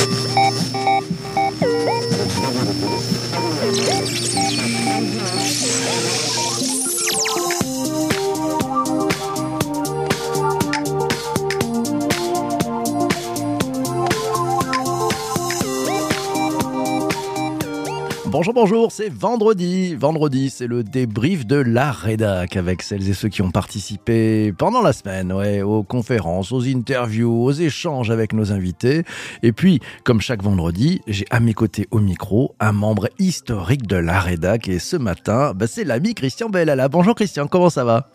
Bye. Bonjour, c'est vendredi. Vendredi, c'est le débrief de la rédac avec celles et ceux qui ont participé pendant la semaine, aux conférences, aux interviews, aux échanges avec nos invités. Et puis, comme chaque vendredi, j'ai à mes côtés au micro un membre historique de la rédac. Et ce matin, bah, c'est l'ami Christian Bellala. Bonjour Christian, comment ça va?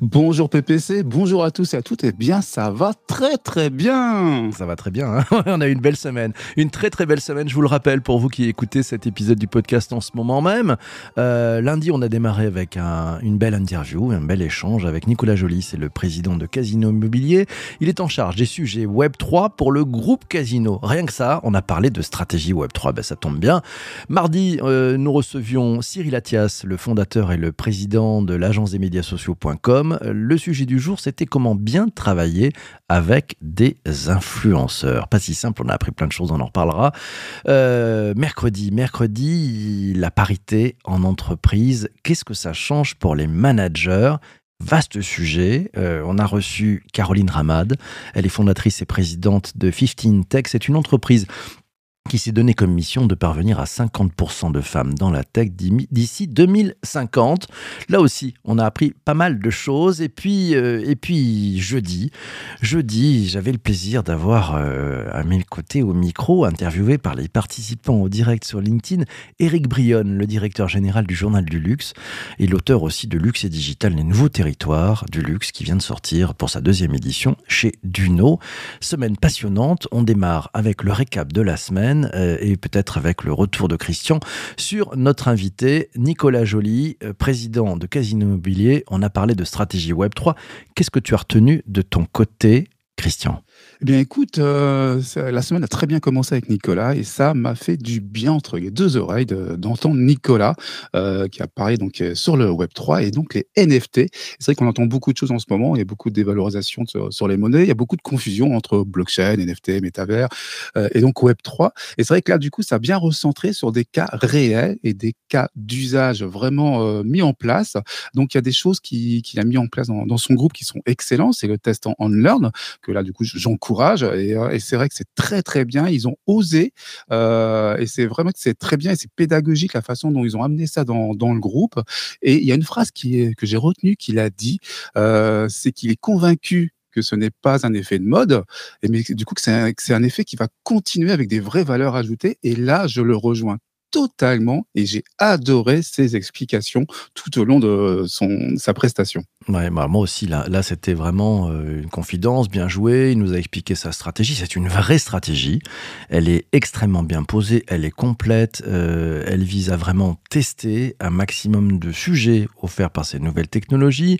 Bonjour PPC, bonjour à tous et à toutes. Eh bien, ça va très très bien. Ça va très bien. Hein on a une belle semaine, une très très belle semaine. Je vous le rappelle pour vous qui écoutez cet épisode du podcast en ce moment même. Euh, lundi, on a démarré avec un, une belle interview, un bel échange avec Nicolas Joly, c'est le président de Casino Immobilier. Il est en charge des sujets Web 3 pour le groupe Casino. Rien que ça, on a parlé de stratégie Web 3. Ben, ça tombe bien. Mardi, euh, nous recevions Cyril Athias, le fondateur et le président de l'agence des médias sociaux.com comme Le sujet du jour, c'était comment bien travailler avec des influenceurs. Pas si simple, on a appris plein de choses, on en reparlera. Euh, mercredi, mercredi, la parité en entreprise. Qu'est-ce que ça change pour les managers? Vaste sujet. Euh, on a reçu Caroline Ramad. Elle est fondatrice et présidente de 15 Tech. C'est une entreprise qui s'est donné comme mission de parvenir à 50% de femmes dans la tech d'ici 2050. Là aussi, on a appris pas mal de choses. Et puis, euh, et puis jeudi, jeudi, j'avais le plaisir d'avoir euh, à mes côtés au micro, interviewé par les participants au direct sur LinkedIn, Eric Brionne, le directeur général du journal du luxe et l'auteur aussi de Luxe et Digital, les nouveaux territoires du luxe qui vient de sortir pour sa deuxième édition chez Duno. Semaine passionnante. On démarre avec le récap de la semaine euh, et peut-être avec le retour de Christian sur notre invité Nicolas Joly, euh, président de Casino Immobilier. On a parlé de stratégie Web 3. Qu'est-ce que tu as retenu de ton côté, Christian? Eh bien, écoute, euh, la semaine a très bien commencé avec Nicolas et ça m'a fait du bien entre les deux oreilles d'entendre Nicolas euh, qui apparaît donc euh, sur le Web 3 et donc les NFT. C'est vrai qu'on entend beaucoup de choses en ce moment. Il y a beaucoup de dévalorisation sur, les monnaies. Il y a beaucoup de confusion entre blockchain, NFT, métavers et donc Web 3. Et c'est vrai que là, du coup, ça a bien recentré sur des cas réels et des cas d'usage vraiment mis en place. Donc, il y a des choses qu'il a mis en place dans, son groupe qui sont excellents. C'est le test en on-learn que là, du coup, j'encourage Euh, et, c'est vrai que c'est très, très bien. Ils ont osé. Euh, et c'est vraiment que c'est très bien et c'est pédagogique la façon dont ils ont amené ça dans, le groupe. Et il y a une phrase que j'ai retenue qu'il a dit, euh, c'est qu'il est convaincu que ce n'est pas un effet de mode, mais du coup que c'est un, effet qui va continuer avec des vraies valeurs ajoutées. Et là, je le rejoins totalement et j'ai adoré ses explications tout au long de son, sa prestation. Ouais, bah moi aussi, là, là c'était vraiment euh, une confidence, bien joué. Il nous a expliqué sa stratégie. C'est une vraie stratégie. Elle est extrêmement bien posée, elle est complète. Euh, elle vise à vraiment tester un maximum de sujets offerts par ces nouvelles technologies.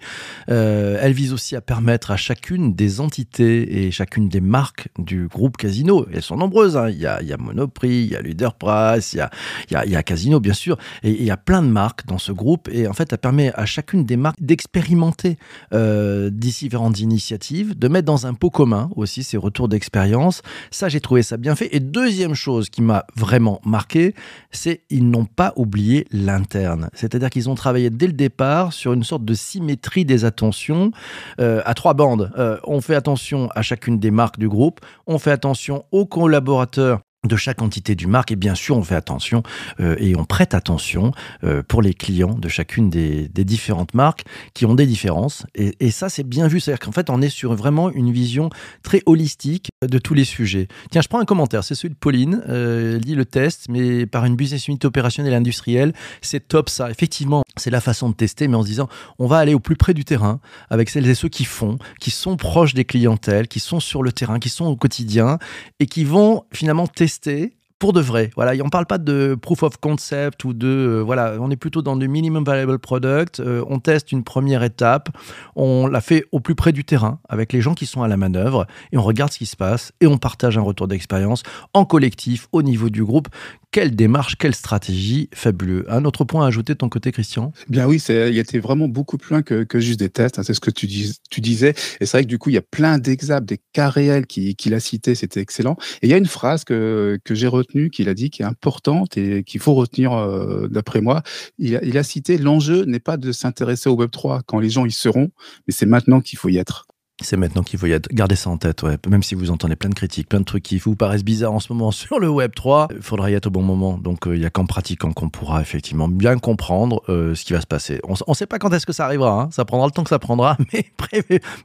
Euh, elle vise aussi à permettre à chacune des entités et chacune des marques du groupe Casino, elles sont nombreuses, hein. il, y a, y a Monoprix, il y a Leaderprice, il y a, il y a, Casino, bien sûr, et il y a plein de marques dans ce groupe. Et en fait, elle permet à chacune des marques d'expérimenter euh, différentes initiatives, de mettre dans un pot commun aussi ces retours d'expérience. Ça, j'ai trouvé ça bien fait. Et deuxième chose qui m'a vraiment marqué, c'est ils n'ont pas oublié l'interne. C'est-à-dire qu'ils ont travaillé dès le départ sur une sorte de symétrie des attentions euh, à trois bandes. Euh, on fait attention à chacune des marques du groupe, on fait attention aux collaborateurs de chaque entité du marque. Et bien sûr on fait attention euh, et on prête attention euh, pour les clients de chacune des, des, différentes marques qui ont des différences. Et, et ça c'est bien vu. C'est à dire qu'en fait on est sur vraiment une vision très holistique de tous les sujets. Tiens je prends un commentaire. C'est celui de Pauline euh, lit le test mais par une business unit opérationnelle industrielle c'est top ça. Effectivement c'est la façon de tester mais en se disant on va aller au plus près du terrain avec celles et ceux qui font qui sont proches des clientèles qui sont sur le terrain qui sont au quotidien et qui vont finalement tester pour de vrai. Voilà, on parle pas de proof of concept ou de euh, voilà, on est plutôt dans du minimum viable product. Euh, on teste une première étape, on la fait au plus près du terrain avec les gens qui sont à la manœuvre et on regarde ce qui se passe et on partage un retour d'expérience en collectif au niveau du groupe Quelle démarche, quelle stratégie, fabuleux. Un autre point à ajouter de ton côté, Christian? Bien oui, il était vraiment beaucoup plus loin que, juste des tests, c'est ce que tu, disais. Et c'est vrai que du coup, il y a plein d'exemples, des cas réels qu'il a cités, c'était excellent. Et il y a une phrase que, que j'ai retenue, qu'il a dit, qui est importante et qu'il faut retenir euh, d'après moi. Il a, il a cité l'enjeu n'est pas de s'intéresser au Web3 quand les gens y seront, mais c'est maintenant qu'il faut y être. C'est maintenant qu'il faut y être. Ça en tête. Même si vous entendez plein de critiques, plein de trucs qui vous paraissent bizarres en ce moment sur le Web 3, il faudra y être au bon moment. Donc, euh, il n'y a qu'en pratiquant qu'on pourra effectivement bien comprendre euh, ce qui va se passer. On ne sait pas quand est-ce que ça arrivera. Hein. Ça prendra le temps que ça prendra, mais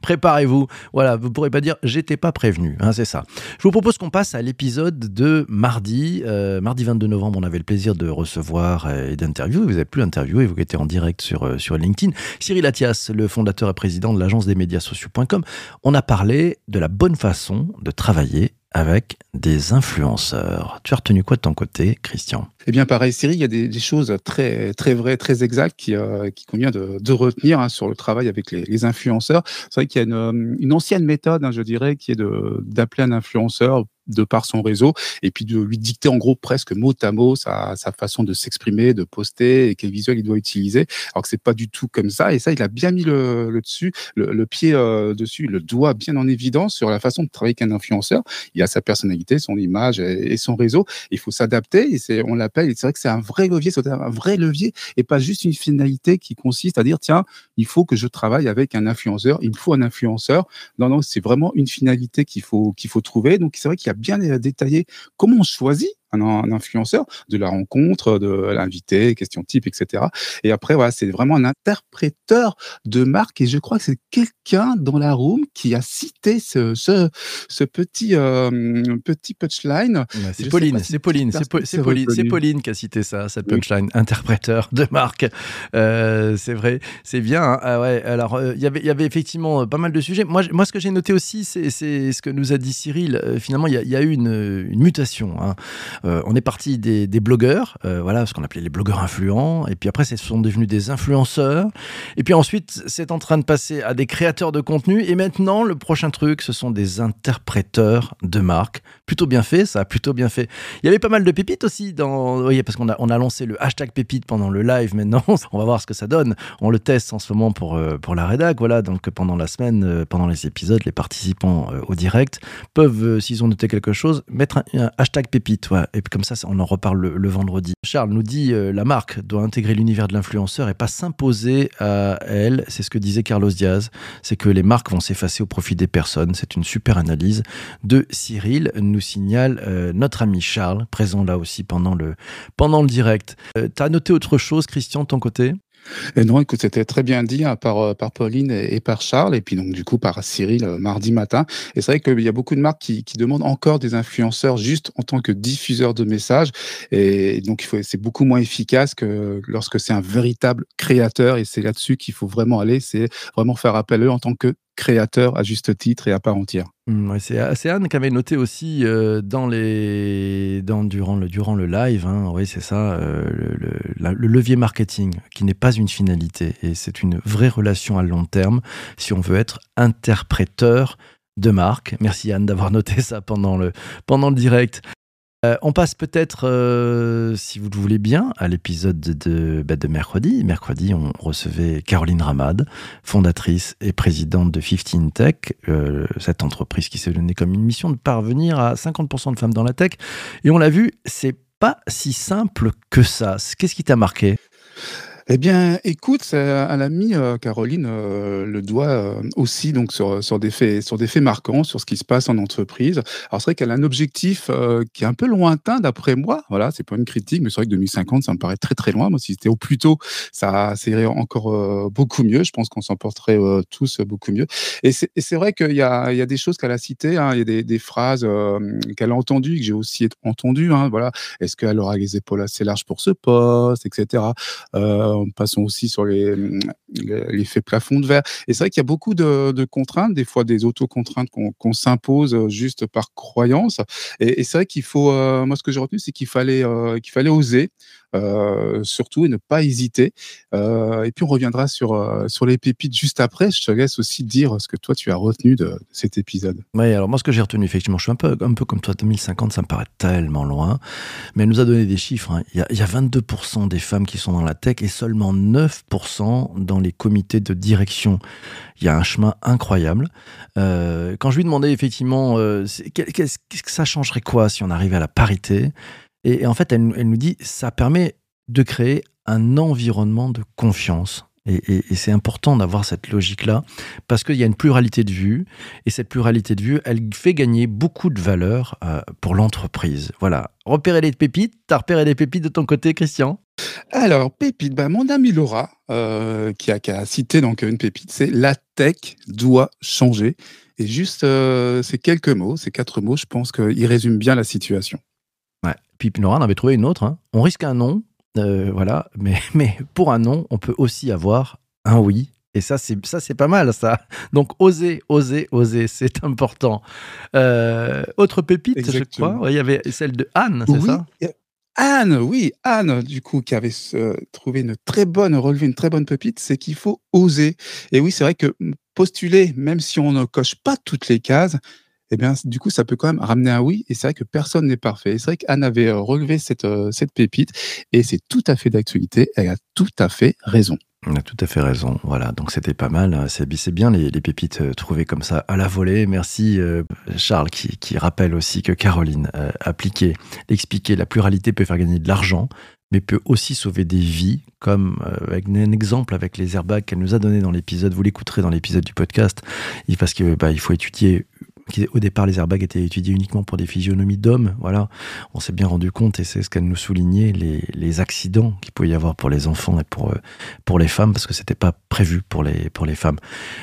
préparez-vous. Voilà, vous ne pourrez pas dire j'étais pas prévenu. Hein, c'est ça. Je vous propose qu'on passe à l'épisode de mardi. Euh, mardi 22 novembre, on avait le plaisir de recevoir et d'interviewer. Vous avez pu interviewer, vous étiez en direct sur, sur LinkedIn. Cyril Attias, le fondateur et président de l'agence des médias sociaux.com on a parlé de la bonne façon de travailler avec des influenceurs. Tu as retenu quoi de ton côté, Christian? Eh bien, pareil, Cyril, il y a des, choses très, vraies, très exactes qui, euh, convient de, retenir hein, sur le travail avec les, influenceurs. C'est vrai qu'il y a une, ancienne méthode, hein, je dirais, qui est d'appeler un influenceur de par son réseau, et puis de lui dicter en gros presque mot à mot sa, façon de s'exprimer, de poster et quel visuel il doit utiliser. Alors que c'est pas du tout comme ça. Et ça, il a bien mis le, dessus, le, pied euh, dessus, le doigt bien en évidence sur la façon de travailler avec un influenceur. Il a sa personnalité, son image et, son réseau. Il faut s'adapter. Et on l'appelle. C'est vrai que c'est un vrai levier, c'est un vrai levier et pas juste une finalité qui consiste à dire tiens, il faut que je travaille avec un influenceur. Il me faut un influenceur. Non, non, c'est vraiment une finalité qu'il faut qu'il faut trouver. Donc c'est vrai qu'il y a bien détaillé. Comment on choisit un, influenceur, de la rencontre, de l'invité, question type, etc. Et après, voilà, c'est vraiment un interpréteur de marque. Et je crois que c'est quelqu'un dans la room qui a cité ce, ce, petit, euh, petit punchline. c'est Pauline, c'est Pauline, c'est Pauline, c'est Pauline qui a cité ça, cette punchline, interpréteur de marque. Euh, c'est vrai, c'est bien. Hein. Ah ouais, alors, euh, il y il y avait effectivement pas mal de sujets. Moi, moi ce que j'ai noté aussi, c'est ce que nous a dit Cyril. finalement, il y, a eu une, une mutation. Hein. Euh, on est parti des, blogueurs, euh, voilà, ce qu'on appelait les blogueurs influents, et puis après, ce sont devenus des influenceurs, et puis ensuite, c'est en train de passer à des créateurs de contenu, et maintenant, le prochain truc, ce sont des interpréteurs de marques. Plutôt bien fait, ça, plutôt bien fait. Il y avait pas mal de pépites aussi oui, parce qu'on a, on a lancé le hashtag pépite pendant le live maintenant, on va voir ce que ça donne. On le teste en ce moment pour, euh, pour la rédac, voilà, donc pendant la semaine, pendant les épisodes, les participants au direct peuvent, s'ils ont noté quelque chose, mettre un, hashtag pépite, et puis comme ça, on en reparle le, vendredi. Charles nous dit euh, la marque doit intégrer l'univers de l'influenceur et pas s'imposer à elle. C'est ce que disait Carlos Diaz. C'est que les marques vont s'effacer au profit des personnes. C'est une super analyse de Cyril, nous signale euh, notre ami Charles, présent là aussi pendant le, pendant le direct. Euh, tu as noté autre chose, Christian, de ton côté? Et non, écoute, c'était très bien dit hein, par, euh, par Pauline et, par Charles, et puis donc du coup par Cyril euh, mardi matin. Et c'est vrai qu'il y a beaucoup de marques qui, qui, demandent encore des influenceurs juste en tant que diffuseurs de messages. Et donc c'est beaucoup moins efficace que lorsque c'est un véritable créateur. Et c'est là-dessus qu'il faut vraiment aller, c'est vraiment faire appel à eux en tant que créateur à juste titre et à part entière. Mmh, c'est Anne qui avait noté aussi euh, dans les, dans, durant, le, durant le live, hein, oui c'est ça, euh, le, le, levier marketing qui n'est pas une finalité et c'est une vraie relation à long terme si on veut être interpréteur de marque. Merci Anne d'avoir noté ça pendant le, pendant le direct. Euh, on passe peut-être, euh, si vous le voulez bien, à l'épisode de, bah, de, mercredi. Mercredi, on recevait Caroline Ramad, fondatrice et présidente de 15 Tech, euh, cette entreprise qui s'est donnée comme une mission de parvenir à 50% de femmes dans la tech. Et on l'a vu, c'est pas si simple que ça. Qu'est-ce qui t'a marqué? Eh bien, écoute, elle a mis euh, Caroline euh, le doigt euh, aussi donc sur, sur des faits sur des faits marquants sur ce qui se passe en entreprise. Alors c'est vrai qu'elle a un objectif qui est un peu lointain d'après moi. Voilà, c'est pas une critique, mais c'est vrai que 2050, ça me paraît très très loin. Moi, si c'était au plus tôt, ça serait encore beaucoup mieux. Je pense qu'on s'en porterait tous beaucoup mieux. Et c'est vrai qu'il y a, il y a des choses qu'elle a citées. Hein. Il y a des, des phrases qu'elle a entendues que j'ai aussi entendues. Hein. Voilà, est-ce qu'elle aura les épaules assez larges pour ce poste, etc passons aussi sur les, l'effet plafond de verre. Et c'est vrai qu'il y a beaucoup de, contraintes, des fois des auto-contraintes qu'on s'impose euh, juste par croyance. Et, c'est vrai qu'il faut, euh, moi ce que j'ai retenu, c'est qu'il fallait, euh, qu'il fallait oser, surtout et ne pas hésiter. Euh, et puis on reviendra sur, euh, sur les pépites juste après. Je te laisse aussi dire ce que toi tu as retenu de, cet épisode. Oui, alors moi ce que j'ai retenu, effectivement, je suis un peu, un peu comme toi, 2050, ça me paraît tellement loin, mais elle nous a donné des chiffres. hein. Il, y a, il y a 22% des femmes qui sont dans la tech et seulement 9% dans les comités de direction. Il y a un chemin incroyable. Euh, quand je lui demandais effectivement, euh, qu'est-ce que ça changerait quoi si on arrivait à la parité? Et, en fait, elle, nous- dit, ça permet de créer un environnement de confiance. Et, c'est important d'avoir cette logique-là, parce qu'il y a une pluralité de vues, et cette pluralité de vues, elle fait gagner beaucoup de valeur euh, pour l'entreprise. Voilà. Repérer les pépites, t'as repéré les pépites de ton côté, Christian? Alors, pépite, bah, mon ami Laura, euh, qui, a, qui a cité donc une pépite, c'est la tech doit changer. Et juste euh, ces quelques mots, ces quatre mots, je pense qu'ils résument bien la situation. Ouais. Puis Nora en avait trouvé une autre. hein. On risque un non, euh, voilà, mais, mais pour un non, on peut aussi avoir un oui. Et ça, c'est ça, c'est pas mal, ça. Donc, oser, oser, oser, c'est important. Euh, autre pépite, je Exactement. crois. Ouais, Il y avait celle de Anne, c'est Oui, ça? euh, Anne, oui, Anne, du coup, qui avait euh, trouvé une très bonne, relevé une très bonne pépite, c'est qu'il faut oser. Et oui, c'est vrai que postuler, même si on ne coche pas toutes les cases, eh bien, du coup, ça peut quand même ramener un oui. Et c'est vrai que personne n'est parfait. C'est vrai qu'Anne avait euh, relevé cette, euh, cette pépite. Et c'est tout à fait d'actualité. Elle a tout à fait raison. On a tout à fait raison. Voilà, donc c'était pas mal. C'est bi- c'est bien les, les pépites euh, trouvées comme ça à la volée. Merci Charles qui, rappelle aussi que Caroline appliquer, expliquer la pluralité peut faire gagner de l'argent, mais peut aussi sauver des vies, comme avec un exemple avec les airbags qu'elle nous a donné dans l'épisode. Vous l'écouterez dans l'épisode du podcast, parce que bah, il faut étudier. Au départ, les airbags étaient étudiés uniquement pour des physionomies d'hommes. Voilà, on s'est bien rendu compte, et c'est ce qu'elle nous soulignait, les, accidents qu'il pouvait y avoir pour les enfants et pour, euh, pour les femmes, parce que c'était pas prévu pour les, pour les femmes.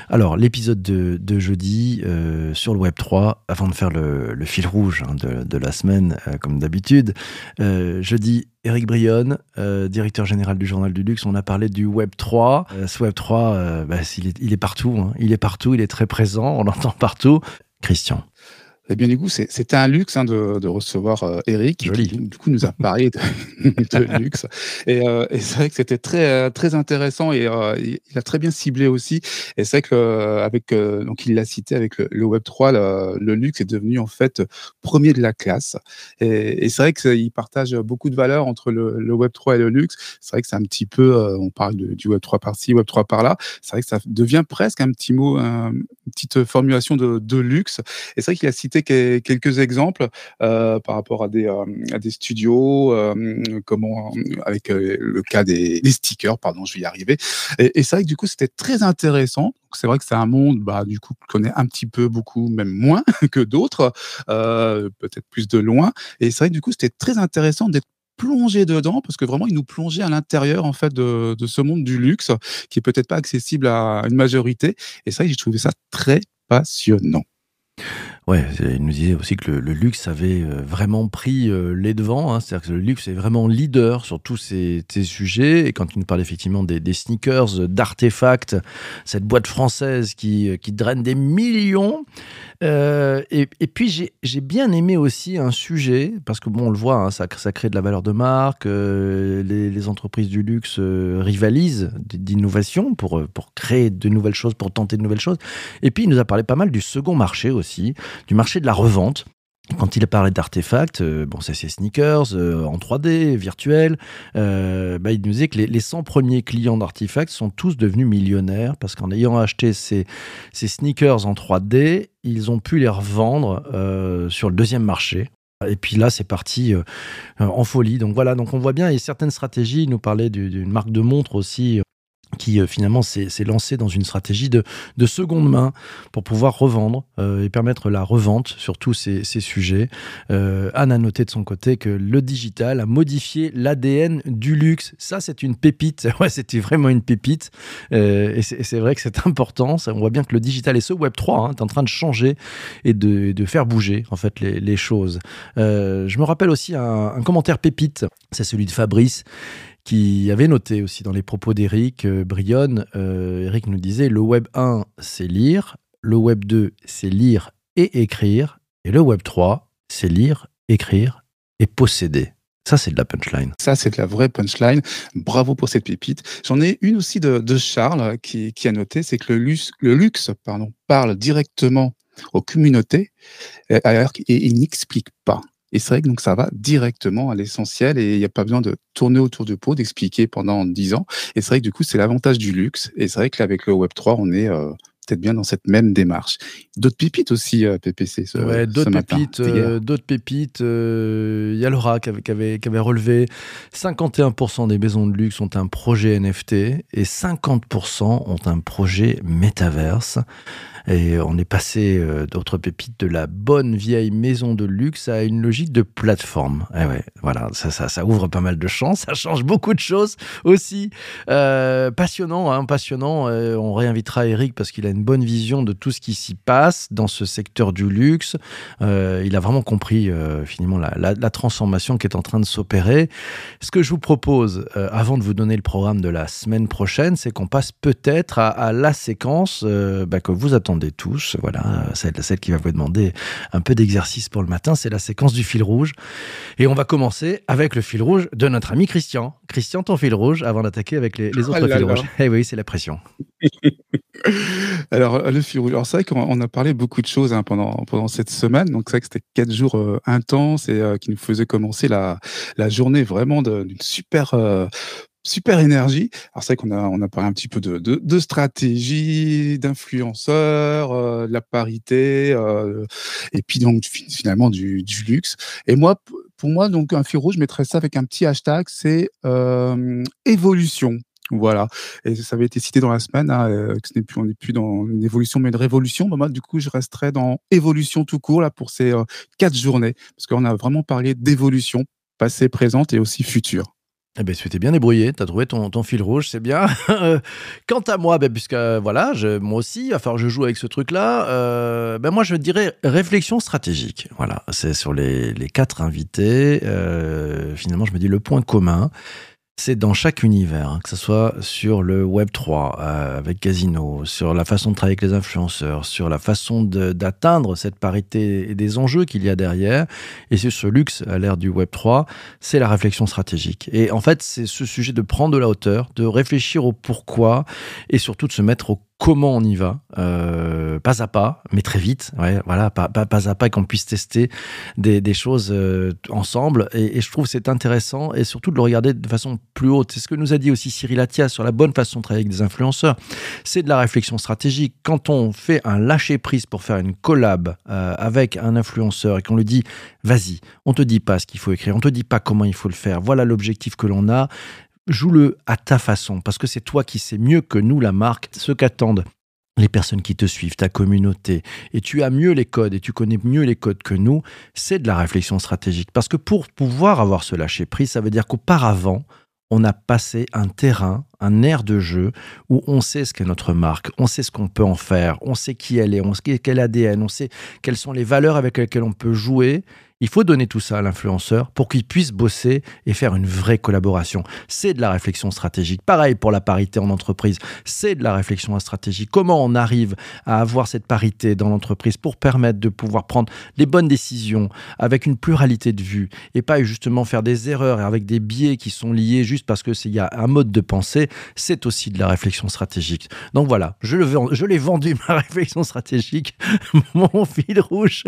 Alors, l'épisode de, de jeudi euh, sur le Web 3, avant de faire le, le fil rouge hein, de, de la semaine, euh, comme d'habitude, euh, jeudi, Eric Brionne, directeur général du Journal du Luxe, on a parlé du Web 3. Euh, ce Web 3, euh, bah, il, est, il est partout, hein. il est partout, il est très présent, on l'entend partout. Christian. Eh bien, du coup, c'est- c'était un luxe hein, de, de recevoir euh, Eric, qui Joli. du coup nous a parlé de, de luxe. Et, euh, et c'est vrai que c'était très euh, très intéressant et euh, il a très bien ciblé aussi. Et c'est vrai que euh, avec euh, donc il l'a cité avec le, le Web 3, le, le luxe est devenu en fait premier de la classe. Et, et c'est vrai qu'il partage beaucoup de valeurs entre le, le Web 3 et le luxe. C'est vrai que c'est un petit peu, euh, on parle de- du Web 3 par-ci, Web 3 par-là. C'est vrai que ça devient presque un petit mot, un- une petite formulation de, de luxe. Et c'est vrai qu'il a cité que- quelques exemples euh, par rapport à des, euh, studios, euh, avec le cas des, stickers, pardon, je vais y arriver. Et, c'est vrai que du coup, c'était très intéressant. C'est vrai que c'est un monde, bah, du coup, qu'on connaît un petit peu, beaucoup, même moins que d'autres, peut-être plus de loin. Et c'est vrai que du coup, c'était très intéressant d'être plongé dedans parce que vraiment il nous plongeait à l'intérieur en fait de, de ce monde du luxe qui est peut-être pas accessible à une majorité et ça j'ai trouvé ça très passionnant. Ouais, il nous disait aussi que le, le luxe avait euh, vraiment pris euh, les devants. hein. C'est-à-dire que le luxe est vraiment leader sur tous ces, ces sujets. Et quand il nous parle effectivement des, des sneakers, euh, d'artefacts, cette boîte française qui, qui draine des millions. Euh, et, puis j'ai bien aimé aussi un sujet, parce que bon, on le voit, hein, ça, crée de la valeur de marque. euh, les, entreprises du luxe euh, rivalisent d'innovation pour, pour créer de nouvelles choses, pour tenter de nouvelles choses. Et puis il nous a parlé pas mal du second marché aussi du marché de la revente. Quand il parlé d'artefacts, euh, bon, c'est ces sneakers euh, en 3D, virtuels, euh, bah, il nous disait que les, les 100 premiers clients d'artefacts sont tous devenus millionnaires parce qu'en ayant acheté ces, ces sneakers en 3D, ils ont pu les revendre euh, sur le deuxième marché. Et puis là, c'est parti en folie. Donc voilà, donc on voit bien, a certaines stratégies. Il nous parlait du- d'une marque de montre aussi, qui euh, finalement s'est lancée dans une stratégie de, de seconde main pour pouvoir revendre euh, et permettre la revente sur tous ces, sujets. Euh, Anne a noté de son côté que le digital a modifié l'ADN du luxe. Ça, c'est une pépite. Ouais, c'était vraiment une pépite. Et c'est vrai que c'est important. On voit bien que le digital et ce Web 3 hein, est en train de changer et de, faire bouger en fait les, choses. Je me rappelle aussi un commentaire pépite. C'est celui de Fabrice qui avait noté aussi dans les propos d'Eric euh, Brionne. Euh, Eric nous disait le Web 1, c'est lire. Le Web 2, c'est lire et écrire. Et le Web 3, c'est lire, écrire et posséder. Ça, c'est de la punchline. Ça, c'est de la vraie punchline. Bravo pour cette pépite. J'en ai une aussi de, Charles qui, a noté, c'est que le luxe, pardon, parle directement aux communautés et, et il n'explique pas. Et c'est vrai que donc ça va directement à l'essentiel et il n'y a pas besoin de tourner autour du pot, d'expliquer pendant dix ans. Et c'est vrai que du coup, c'est l'avantage du luxe. Et c'est vrai que avec le Web3, on est euh, peut-être bien dans cette même démarche. D'autres pépites aussi, euh, PPC. Ce, ouais, d'autres pépites. Euh, d'autres pépites. Il y a Laura qui avait, qui avait, qui avait relevé 51% des maisons de luxe ont un projet NFT et 50% ont un projet métaverse. Et on est passé euh, d'autres pépites de la bonne vieille maison de luxe à une logique de plateforme. Et eh ouais, voilà, ça, ouvre pas mal de champs, ça change beaucoup de choses aussi. Euh, passionnant, hein, passionnant. Euh, on réinvitera Eric parce qu'il a une bonne vision de tout ce qui s'y passe dans ce secteur du luxe. il a vraiment compris finalement la, transformation qui est en train de s'opérer. Ce que je vous propose, avant de vous donner le programme de la semaine prochaine, c'est qu'on passe peut-être à, à, la séquence bah, que vous attendez des tous. Voilà, celle, celle qui va vous demander un peu d'exercice pour le matin, c'est la séquence du fil rouge. Et on va commencer avec le fil rouge de notre ami Christian. Christian, ton fil rouge, avant d'attaquer avec les, autres oh fils rouges. Eh oui, c'est la pression. Alors, le fil rouge. Alors, c'est vrai qu'on a parlé beaucoup de choses hein, pendant, pendant cette semaine. Donc, c'est vrai que c'était quatre jours euh, intenses et euh, qui nous faisaient commencer la, la journée vraiment d'une super euh, super énergie. Alors c'est vrai qu'on a, on a parlé un petit peu de, de, stratégie, d'influenceurs, euh, de la parité, euh, et puis donc finalement du, du, luxe. Et moi, pour moi, donc un fil rouge, je mettrais ça avec un petit hashtag, c'est euh, évolution. Voilà. Et ça avait été cité dans la semaine, hein, que ce n'est plus, on n'est plus dans une évolution, mais une révolution. moi, du coup, je resterai dans évolution tout court là pour ces quatre journées, parce qu'on a vraiment parlé d'évolution passé, présente et aussi future. Eh ben, tu t'es bien débrouillé, tu as trouvé ton, fil rouge, c'est bien. Quant à moi, ben, puisque voilà, moi aussi, enfin, je joue avec ce truc-là, euh, ben, moi je dirais réflexion stratégique. Voilà, c'est sur les, les, quatre invités. Euh, finalement, je me dis le point commun, c'est dans chaque univers, hein, que ce soit sur le Web 3 euh, avec Casino, sur la façon de travailler avec les influenceurs, sur la façon d'atteindre cette parité et des enjeux qu'il y a derrière, et sur ce luxe à l'ère du Web 3, c'est la réflexion stratégique. Et en fait, c'est ce sujet de prendre de la hauteur, de réfléchir au pourquoi, et surtout de se mettre au comment on y va, euh, pas à pas, mais très vite, voilà, pas, pas, pas à pas, qu'on puisse tester des, choses euh, ensemble. Et, et, je trouve c'est intéressant et surtout de le regarder de façon plus haute. C'est ce que nous a dit aussi Cyril Attia sur la bonne façon de travailler avec des influenceurs. C'est de la réflexion stratégique. Quand on fait un lâcher prise pour faire une collab euh, avec un influenceur et qu'on lui dit, vas-y, on te dit pas ce qu'il faut écrire, on te dit pas comment il faut le faire. Voilà l'objectif que l'on a joue-le à ta façon, parce que c'est toi qui sais mieux que nous, la marque, ce qu'attendent les personnes qui te suivent, ta communauté, et tu as mieux les codes et tu connais mieux les codes que nous, c'est de la réflexion stratégique. Parce que pour pouvoir avoir ce lâcher prise, ça veut dire qu'auparavant, on a passé un terrain, un air de jeu où on sait ce qu'est notre marque, on sait ce qu'on peut en faire, on sait qui elle est, on sait quel ADN, on sait quelles sont les valeurs avec lesquelles on peut jouer il faut donner tout ça à l'influenceur pour qu'il puisse bosser et faire une vraie collaboration. C'est de la réflexion stratégique. Pareil pour la parité en entreprise, c'est de la réflexion stratégique. Comment on arrive à avoir cette parité dans l'entreprise pour permettre de pouvoir prendre les bonnes décisions avec une pluralité de vues et pas justement faire des erreurs avec des biais qui sont liés juste parce que il y a un mode de pensée, c'est aussi de la réflexion stratégique. Donc voilà, je l'ai vendu ma réflexion stratégique, mon fil rouge.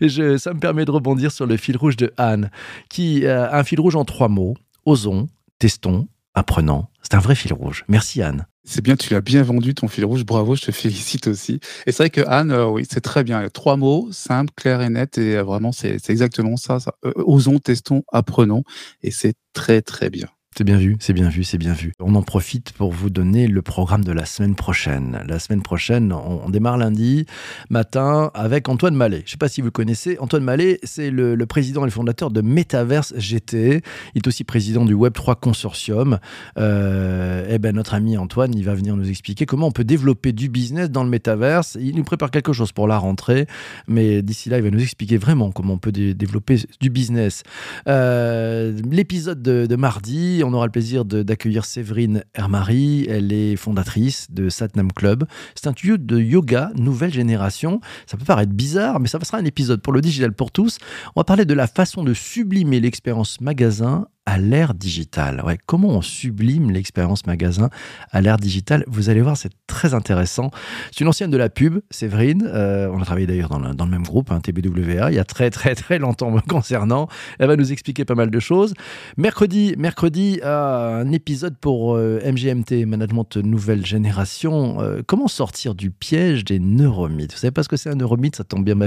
Je, ça me permet de rebondir sur le fil rouge de Anne, qui euh, un fil rouge en trois mots osons, testons, apprenons. C'est un vrai fil rouge. Merci Anne. C'est bien, tu l'as bien vendu ton fil rouge. Bravo, je te félicite aussi. Et c'est vrai que Anne, euh, oui, c'est très bien. Trois mots, simples, clairs et nets. Et euh, vraiment, c'est exactement ça. ça. osons, testons, apprenons. Et c'est très, très bien. C'est bien vu, c'est bien vu, c'est bien vu. On en profite pour vous donner le programme de la semaine prochaine. La semaine prochaine, on, démarre lundi matin avec Antoine Mallet. Je ne sais pas si vous le connaissez. Antoine Mallet, c'est le, président et le fondateur de Metaverse GT. Il est aussi président du Web3 Consortium. Euh, eh ben, notre ami Antoine, il va venir nous expliquer comment on peut développer du business dans le Metaverse. Il nous prépare quelque chose pour la rentrée, mais d'ici là, il va nous expliquer vraiment comment on peut développer du business. Euh, l'épisode de mardi, Mercredi, on aura le plaisir d'accueillir Séverine Hermary. Elle est fondatrice de Satnam Club. C'est un lieu de yoga nouvelle génération. Ça peut paraître bizarre, mais ça sera un épisode pour le digital pour tous. On va parler de la façon de sublimer l'expérience magasin à l'ère digitale. Ouais, comment on sublime l'expérience magasin à l'ère digitale? Vous allez voir, c'est très intéressant. C'est une ancienne de la pub, Séverine. Euh, on a travaillé d'ailleurs dans le, même groupe, hein, TBWA, il y a très très très longtemps me concernant. Elle va nous expliquer pas mal de choses. Mercredi, mercredi, un épisode pour euh, MGMT, Management Nouvelle Génération. Euh, comment sortir du piège des neuromythes Vous savez pas ce que c'est un neuromythe? Ça tombe bien, ma.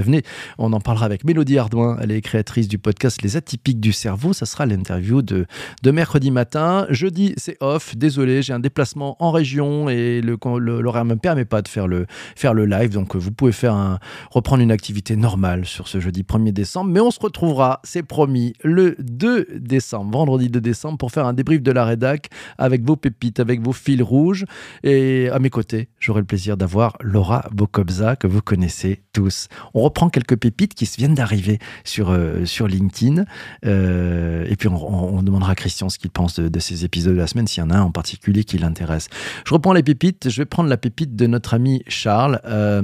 On en parlera avec Mélodie Ardouin. Elle est créatrice du podcast Les Atypiques du cerveau. Ça sera l'interview de, mercredi matin. Jeudi, c'est off. Désolé, j'ai un déplacement en région et l'horaire ne me permet pas de faire le, faire le live. Donc, vous pouvez faire un, reprendre une activité normale sur ce jeudi 1er décembre. Mais on se retrouvera, c'est promis, le 2 décembre, vendredi 2 décembre, pour faire un débrief de la rédac avec vos pépites, avec vos fils rouges. Et à mes côtés, j'aurai le plaisir d'avoir Laura Bokobza, que vous connaissez tous. On reprend quelques pépites qui viennent d'arriver sur, euh, sur LinkedIn. Euh, et puis, on demandera à Christian ce qu'il pense de, ces épisodes de la semaine, s'il y en a un en particulier qui l'intéresse. Je reprends les pépites. Je vais prendre la pépite de notre ami Charles. Euh,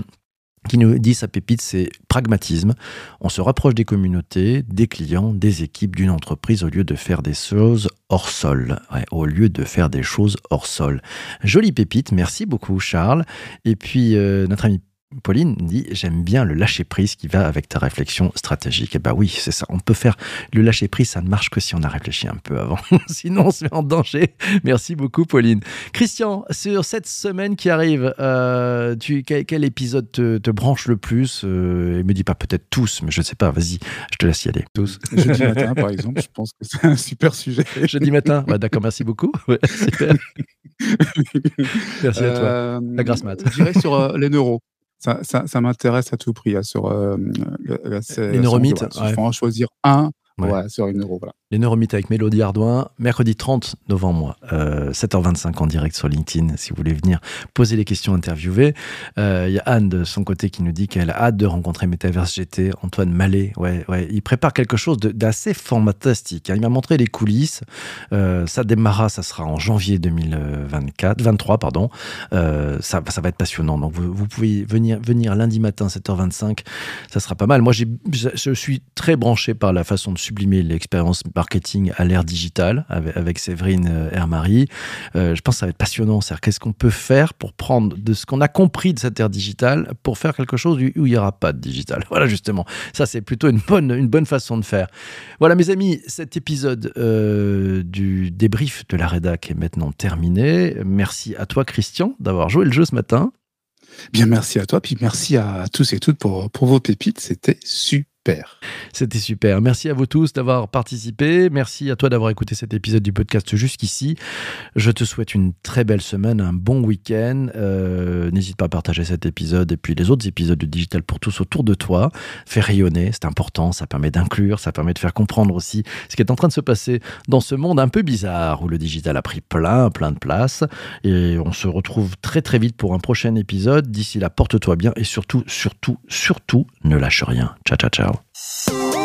qui nous dit sa pépite, c'est pragmatisme. On se rapproche des communautés, des clients, des équipes, d'une entreprise au lieu de faire des choses hors sol. au lieu de faire des choses hors sol. Jolie pépite, merci beaucoup Charles. Et puis euh, notre ami Pauline dit J'aime bien le lâcher prise qui va avec ta réflexion stratégique. Et eh bah ben oui, c'est ça. On peut faire le lâcher prise, ça ne marche que si on a réfléchi un peu avant. Sinon, on se met en danger. Merci beaucoup, Pauline. Christian, sur cette semaine qui arrive, euh, tu, quel, épisode te, branche le plus euh, Et me dis pas peut-être tous, mais je ne sais pas. Vas-y, je te laisse y aller. Tous. Jeudi matin, par exemple, je pense que c'est un super sujet. Jeudi matin, bah, d'accord, merci beaucoup. merci à toi. Euh, La grâce mat. Je dirais sur les neuros ça, ça, m'intéresse à tout prix hein, sur euh, les neuromythes. Il faut en choisir un Ouais. sur une euro, voilà. Les Neuromythes avec Mélodie Ardouin, mercredi 30 novembre, 7h25 euh, en direct sur LinkedIn, si vous voulez venir poser les questions, interviewer. Euh, il y a Anne de son côté qui nous dit qu'elle a hâte de rencontrer Metaverse GT. Antoine Mallet, ouais, ouais, il prépare quelque chose d'assez fantastique. Hein. Il m'a montré les coulisses. Euh, ça démarra, ça sera en janvier 2024, 23, pardon. ça, ça va être passionnant. Donc vous, vous, pouvez venir, venir lundi matin, 7h25, ça sera pas mal. Moi, je suis très branché par la façon de sublimer l'expérience marketing à l'ère digitale avec, Séverine euh, Hermary. Euh, je pense que ça va être passionnant. C'est-à-dire, qu'est-ce qu'on peut faire pour prendre de ce qu'on a compris de cette ère digitale pour faire quelque chose où il n'y aura pas de digital? Voilà, justement. Ça, c'est plutôt une bonne, une bonne façon de faire. Voilà, mes amis, cet épisode euh, du débrief de la rédac est maintenant terminé. Merci à toi, Christian, d'avoir joué le jeu ce matin. Bien, merci à toi, puis merci à tous et toutes pour, pour vos pépites. C'était super C'était super. Merci à vous tous d'avoir participé. Merci à toi d'avoir écouté cet épisode du podcast jusqu'ici. Je te souhaite une très belle semaine, un bon week-end. Euh, n'hésite pas à partager cet épisode et puis les autres épisodes de Digital pour tous autour de toi. Fais rayonner, c'est important. Ça permet d'inclure, ça permet de faire comprendre aussi ce qui est en train de se passer dans ce monde un peu bizarre où le digital a pris plein, plein de place. Et on se retrouve très, très vite pour un prochain épisode. D'ici là, porte-toi bien et surtout, surtout, surtout, ne lâche rien. Ciao, ciao, ciao. Ciao.